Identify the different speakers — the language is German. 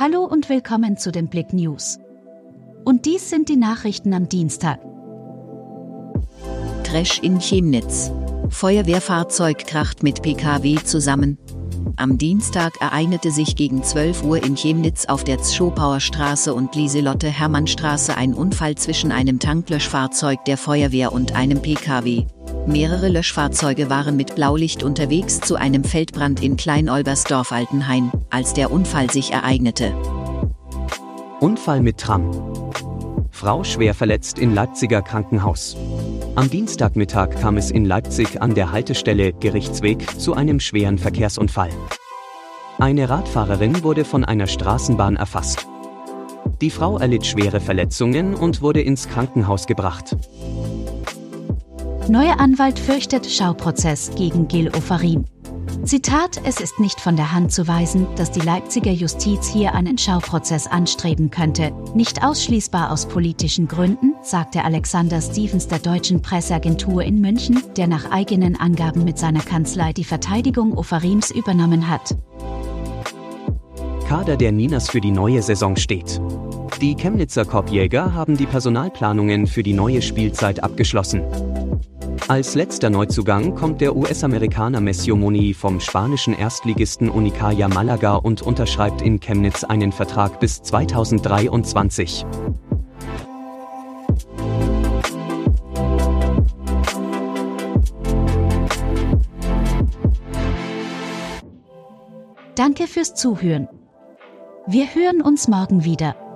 Speaker 1: Hallo und willkommen zu den Blick News. Und dies sind die Nachrichten am Dienstag.
Speaker 2: Crash in Chemnitz. Feuerwehrfahrzeug kracht mit PKW zusammen. Am Dienstag ereignete sich gegen 12 Uhr in Chemnitz auf der Zschopauer Straße und Lieselotte-Hermann-Straße ein Unfall zwischen einem Tanklöschfahrzeug der Feuerwehr und einem PKW. Mehrere Löschfahrzeuge waren mit Blaulicht unterwegs zu einem Feldbrand in Klein-Olbersdorf-Altenhain, als der Unfall sich ereignete.
Speaker 3: Unfall mit Tram. Frau schwer verletzt in Leipziger Krankenhaus. Am Dienstagmittag kam es in Leipzig an der Haltestelle Gerichtsweg zu einem schweren Verkehrsunfall. Eine Radfahrerin wurde von einer Straßenbahn erfasst. Die Frau erlitt schwere Verletzungen und wurde ins Krankenhaus gebracht.
Speaker 1: Neuer Anwalt fürchtet Schauprozess gegen Gil Ofarim. Zitat, es ist nicht von der Hand zu weisen, dass die Leipziger Justiz hier einen Schauprozess anstreben könnte, nicht ausschließbar aus politischen Gründen, sagte Alexander Stevens der deutschen Presseagentur in München, der nach eigenen Angaben mit seiner Kanzlei die Verteidigung Ofarims übernommen hat.
Speaker 3: Kader der Ninas für die neue Saison steht. Die Chemnitzer Korbjäger haben die Personalplanungen für die neue Spielzeit abgeschlossen. Als letzter Neuzugang kommt der US-Amerikaner Messio Moni vom spanischen Erstligisten Unicaja Malaga und unterschreibt in Chemnitz einen Vertrag bis 2023.
Speaker 1: Danke fürs Zuhören. Wir hören uns morgen wieder.